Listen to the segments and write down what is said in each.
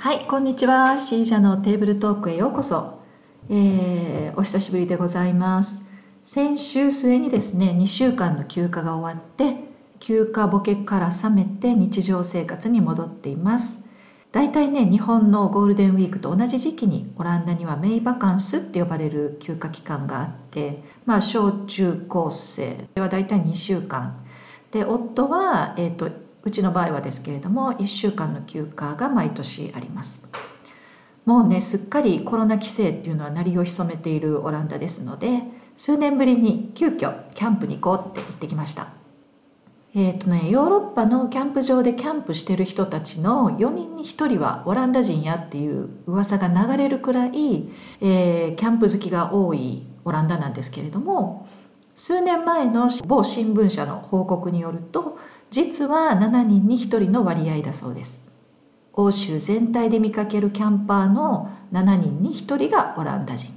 はいこんにちは。C 社のテーブルトークへようこそ、えー、お久しぶりでございます。先週末にですね2週間の休暇が終わって休暇ボケから覚めて日常生活に戻っています。大体ね日本のゴールデンウィークと同じ時期にオランダにはメイバカンスって呼ばれる休暇期間があってまあ小中高生は大体2週間。で夫は、えーとうちの場合はですけれども1週間の休暇が毎年あります。もうねすっかりコロナ規制っていうのは鳴りを潜めているオランダですので数年ぶりに急遽キャンプに行こうって言ってきました。えーとね、ヨーロッパのキャンプ場でキャンプしてる人たちの4人に1人はオランダ人やっていう噂が流れるくらい、えー、キャンプ好きが多いオランダなんですけれども数年前の某新聞社の報告によると実は7人に1人の割合だそうです欧州全体で見かけるキャンパーの7人に1人がオランダ人、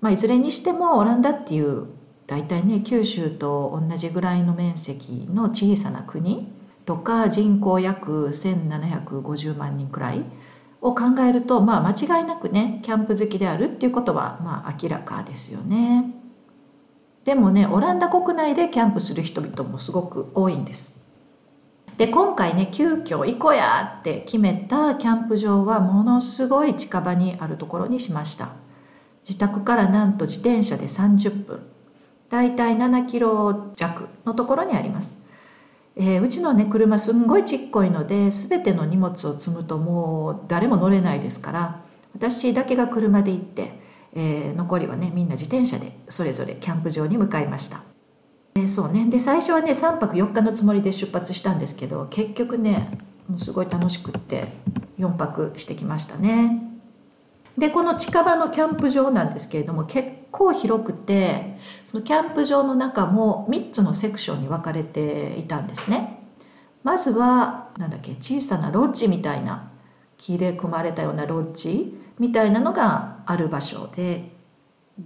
まあ、いずれにしてもオランダっていう大体ね九州と同じぐらいの面積の小さな国とか人口約1750万人くらいを考えるとまあ間違いなくねキャンプ好きであるっていうことはまあ明らかですよね。でもねオランダ国内でキャンプする人々もすごく多いんです。で今回ね急遽行こうやって決めたキャンプ場はものすごい近場にあるところにしました。自宅からなんと自転車で30分。だいたい7キロ弱のところにあります、えー、うちのね車すんごいちっこいので全ての荷物を積むともう誰も乗れないですから私だけが車で行ってえー、残りはねみんな自転車でそれぞれキャンプ場に向かいました。え、そうねで最初はね3泊4日のつもりで出発したんですけど結局ねもうすごい楽しくって4泊してきましたね。でこの近場のキャンプ場なんですけれども結構広くてそのキャンプ場の中も3つのセクションに分かれていたんですね。まずはなんだっけ小さなロッジみたいな木で組まれたようなロッジみたいなのがある場所で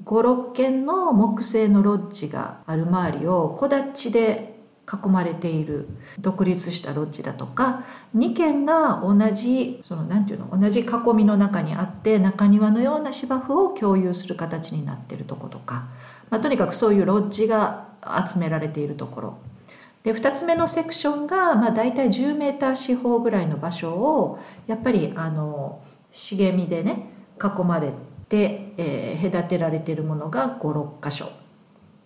56軒の木製のロッジがある周りを木立で囲まれている独立したロッジだとか2軒が同じその何て言うの同じ囲みの中にあって中庭のような芝生を共有する形になってるとことか、まあ、とにかくそういうロッジが集められているところ。で2つ目のセクションが、まあ、大体10メーター四方ぐらいの場所をやっぱりあの茂みでね囲まれて、でえー、隔てられてるものが56箇所。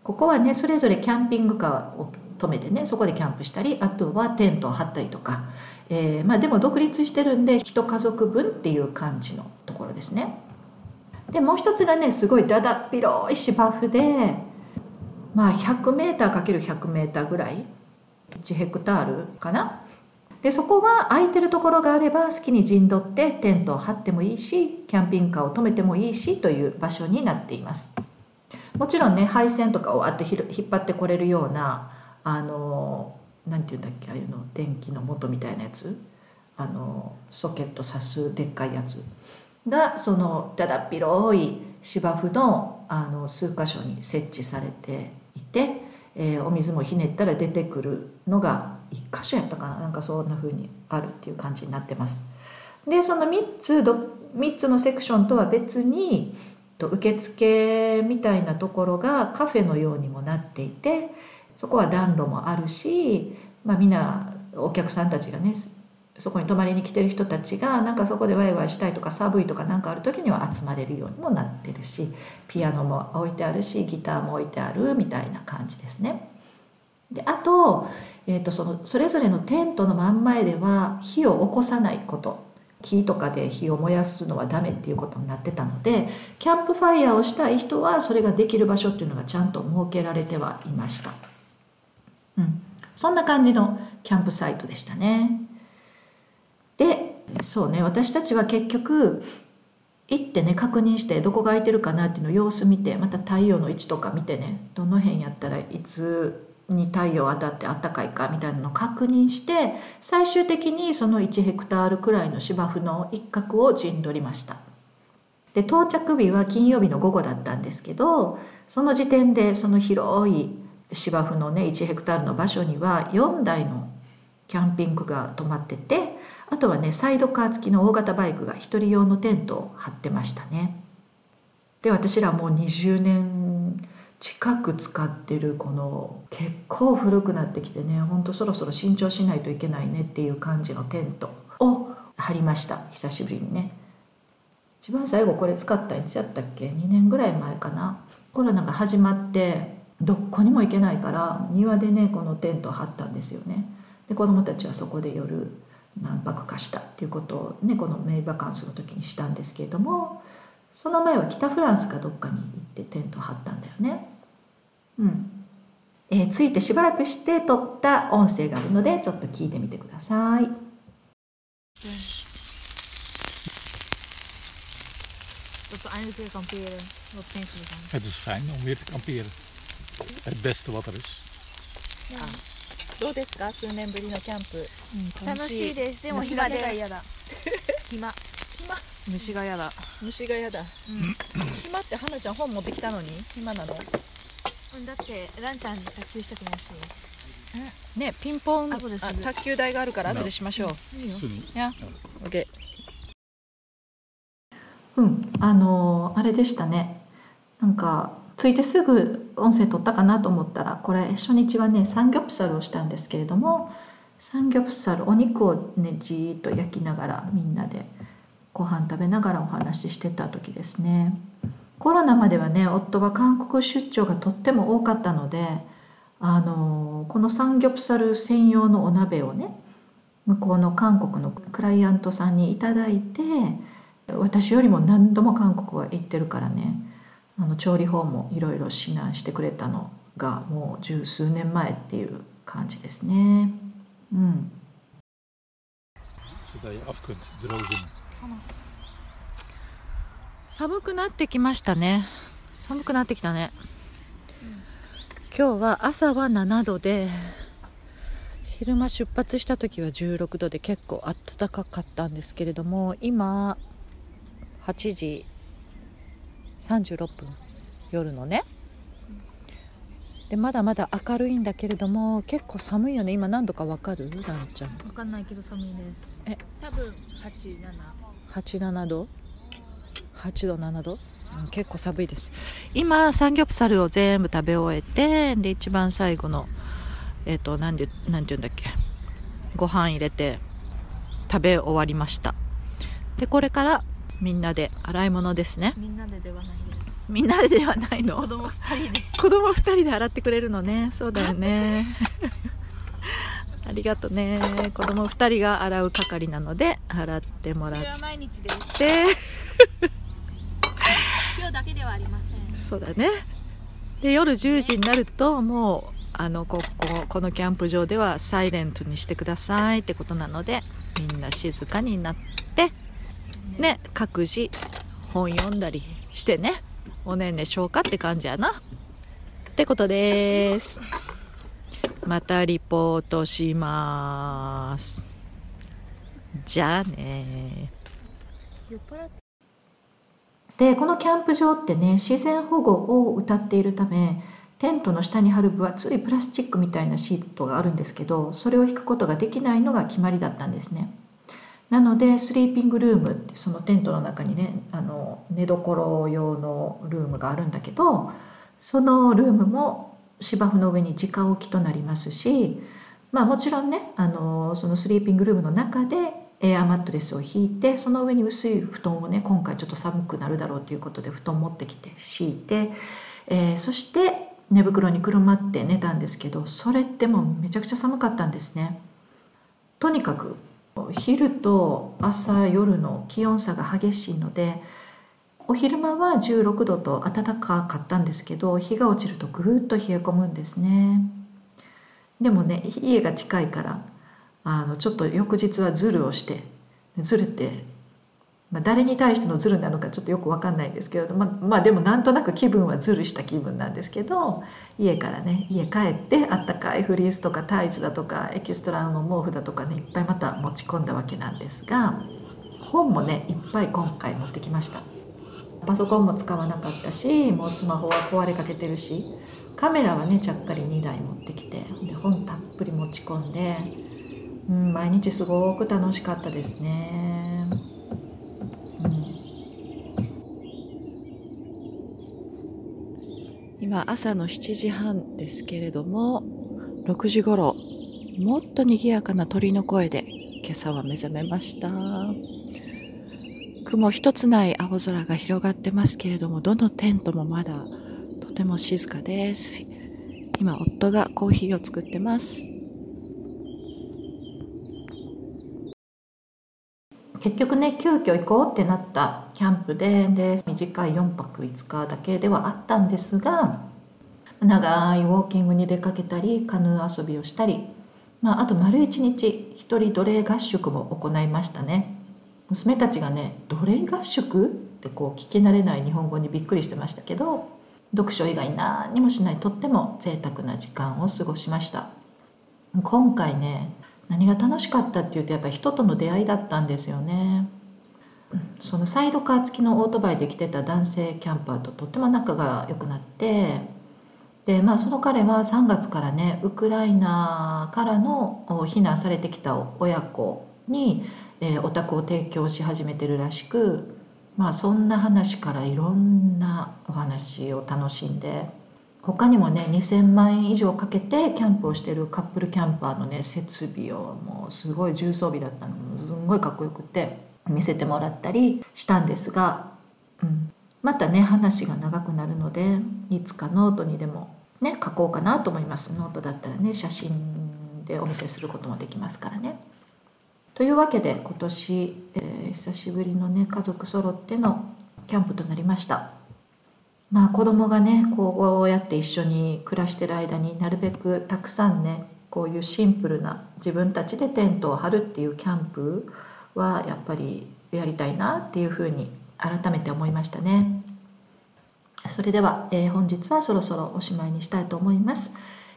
ここはねそれぞれキャンピングカーを止めてねそこでキャンプしたりあとはテントを張ったりとか、えー、まあ、でも独立してるんで一家族分っていう感じのところですね。でもう一つがねすごいだだっ広い芝生でまあ 100m×100m ぐらい1ヘクタールかな？でそこは空いてるところがあれば好きに陣取ってテントを張ってもいいしキャンピングカーを止めてもいいしという場所になっています。もちろんね配線とかをあっと引っ張ってこれるようなあの何て言うんだっけああいうの電気の元みたいなやつあのソケット挿すでっかいやつ。がそのだだっ広い芝生のあの数箇所に設置されていて、えー、お水もひねったら出てくるのが1箇所やったかななんかそんな風にあるっていう感じになってます。でその3つど3つのセクションとは別に受付みたいなところがカフェのようにもなっていてそこは暖炉もあるし、まあ、みんなお客さんたちがねそこに泊まりに来てる人たちがなんかそこでワイワイしたいとか寒いとか何かある時には集まれるようにもなってるしピアノも置いてあるしギターも置いてあるみたいな感じですね。であとえーと、そのそれぞれのテントの真ん前では火を起こさないこと。木とかで火を燃やすのはダメっていうことになってたのでキャンプファイヤーをしたい人はそれができる場所っていうのがちゃんと設けられてはいました、うん、そんな感じのキャンプサイトでしたね。でそうね私たちは結局行ってね確認してどこが空いてるかなっていうのを様子見てまた太陽の位置とか見てねどの辺やったらいつに太陽当たってあったかいかみたいなのを確認して最終的にその1ヘクタールくらいの芝生の一角を陣取りました。で到着日は金曜日の午後だったんですけどその時点でその広い芝生のね1ヘクタールの場所には4台のキャンピングが止まっててあとはねサイドカー付きの大型バイクが1人用のテントを張ってましたね。で私らもう20年近く使ってるこの結構古くなってきてねほんとそろそろ新調しないといけないねっていう感じのテントを張りました久しぶりにね。一番最後これ使ったいつやったっけ？2年ぐらい前かな。コロナが始まってどこにも行けないから庭でねこのテントを張ったんですよね。で子供たちはそこで夜何泊かしたっていうことをねこのメイバカンスの時にしたんですけれどもその前は北フランスかどっかに行ってテント張ったんだよね。うんえー、ついてしばらくして撮った音声があるのでちょっと聞いてみてください。Dat we eindelijk weer kamperen. Wat vind je ervan? Het is fijn om weer te kamperen. Het beste wat er is. どうですか？数年ぶりのキャンプ楽しいです。でも虫暇でが嫌だ す。暇。虫が嫌だ虫が嫌だ、暇って花ちゃん本持ってきたのに？暇なの？うんだってランちゃんに卓球したくないし。ねピンポン卓球台があるから後でしましょう、いいよ。Sunny. や。OK うん。あのーあれでしたね。なんか着いてすぐ音声取ったかなと思ったらこれ初日はねサンギョプサルをしたんですけれどもサンギョプサルお肉をねじーっと焼きながらみんなでご飯食べながらお話ししてた時ですねコロナまではね夫は韓国出張がとっても多かったのであのこのサンギョプサル専用のお鍋をね向こうの韓国のクライアントさんにいただいて私よりも何度も韓国は行ってるからねあの調理法もいろいろ指南してくれたのがもう十数年前っていう感じですね。うん、寒くなってきましたね。寒くなってきたね。今日は朝は7度で昼間出発した時は16度で結構暖かかったんですけれども今8時36分夜のね。でまだまだ明るいんだけれども結構寒いよね。今何度かわかる？ランちゃん。わかんないけど寒いです。え？多分八七。87度？8度7度、うん結構寒いです。今サンギョプサルを全部食べ終えてで一番最後のえっ、と何てなんて言うんだっけ。ご飯入れて食べ終わりました。でこれからみんなで洗い物ですね。みんなでではないです。みんなでではないの？子供二人で。子供2人で洗ってくれるのね。そうだよね。ありがとね。子供2人が洗う係なので洗ってもらっそれは毎日です。て今日だけではありません。そうだね。で夜10時になるともうあのこここのキャンプ場ではサイレントにしてくださいってことなのでみんな静かになってね各自本読んだりしてねおねんねしょうかって感じやな。ってことです。またリポートします。じゃあね。でこのキャンプ場ってね自然保護を謳っているためテントの下に張る分厚いプラスチックみたいなシートがあるんですけどそれを引くことができないのが決まりだったんですね。なのでスリーピングルームってそのテントの中にねあの寝所用のルームがあるんだけどそのルームも芝生の上に直置きとなりますしまあもちろんねあのそのスリーピングルームの中でエアマットレスを引いてその上に薄い布団をね今回ちょっと寒くなるだろうということで布団持ってきて敷いて、えーそして寝袋にくるまって寝たんですけどそれってもうめちゃくちゃ寒かったんですね。とにかく昼と朝夜の気温差が激しいのでお昼間は16度と暖かかったんですけど日が落ちるとぐーっと冷え込むんですねでもね家が近いからあのちょっと翌日はズルをしてズルって、まあ、誰に対してのズルなのかちょっとよく分かんないんですけど、まあ、まあでもなんとなく気分はズルした気分なんですけど家からね家帰ってあったかいフリースとかタイツだとかエキストラの毛布だとかねいっぱいまた持ち込んだわけなんですが本もねいっぱい今回持ってきました。パソコンも使わなかったしもうスマホは壊れかけてるしカメラはねちゃっかり2台持ってきてで本たっぷり持ち込んでうん、毎日すごく楽しかったですね、今朝の7時半ですけれども6時頃もっと賑やかな鳥の声で今朝は目覚めました。雲一つない青空が広がってますけれどもどのテントもまだとても静かです。今夫がコーヒーを作ってます。結局ね急遽行こうってなったキャンプでで短い4泊5日だけではあったんですが長いウォーキングに出かけたりカヌー遊びをしたり、まあ、あと丸一日一人奴隷合宿も行いましたね娘たちがね「奴隷合宿?」ってこう聞き慣れない日本語にびっくりしてましたけど読書以外何にもしないとっても贅沢な時間を過ごしました今回ね何が楽しかったっていうとやっぱり人との出会いだったんですよね。そのサイドカー付きのオートバイで来てた男性キャンパーととっても仲が良くなってでまあその彼は3月からねウクライナからの避難されてきた親子に、えー、お宅を提供し始めてるらしくまあそんな話からいろんなお話を楽しんで他にもね2,000万円以上かけてキャンプをしてるカップルキャンパーのね設備をもうすごい重装備だったのすんごいかっこよくて見せてもらったりしたんですが、うん、またね話が長くなるのでいつかノートにでもね書こうかなと思いますノートだったらね写真でお見せすることもできますからね。というわけで今年、えー、久しぶりのね家族揃ってのキャンプとなりました。まあ子供がねこうやって一緒に暮らしてる間になるべくたくさんねこういうシンプルな自分たちでテントを張るっていうキャンプはやっぱりやりたいなっていうふうに改めて思いましたね。それでは、えー、本日はそろそろおしまいにしたいと思います。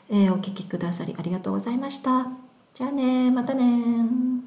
えー、お聴きくださりありがとうございました。じゃあねまたね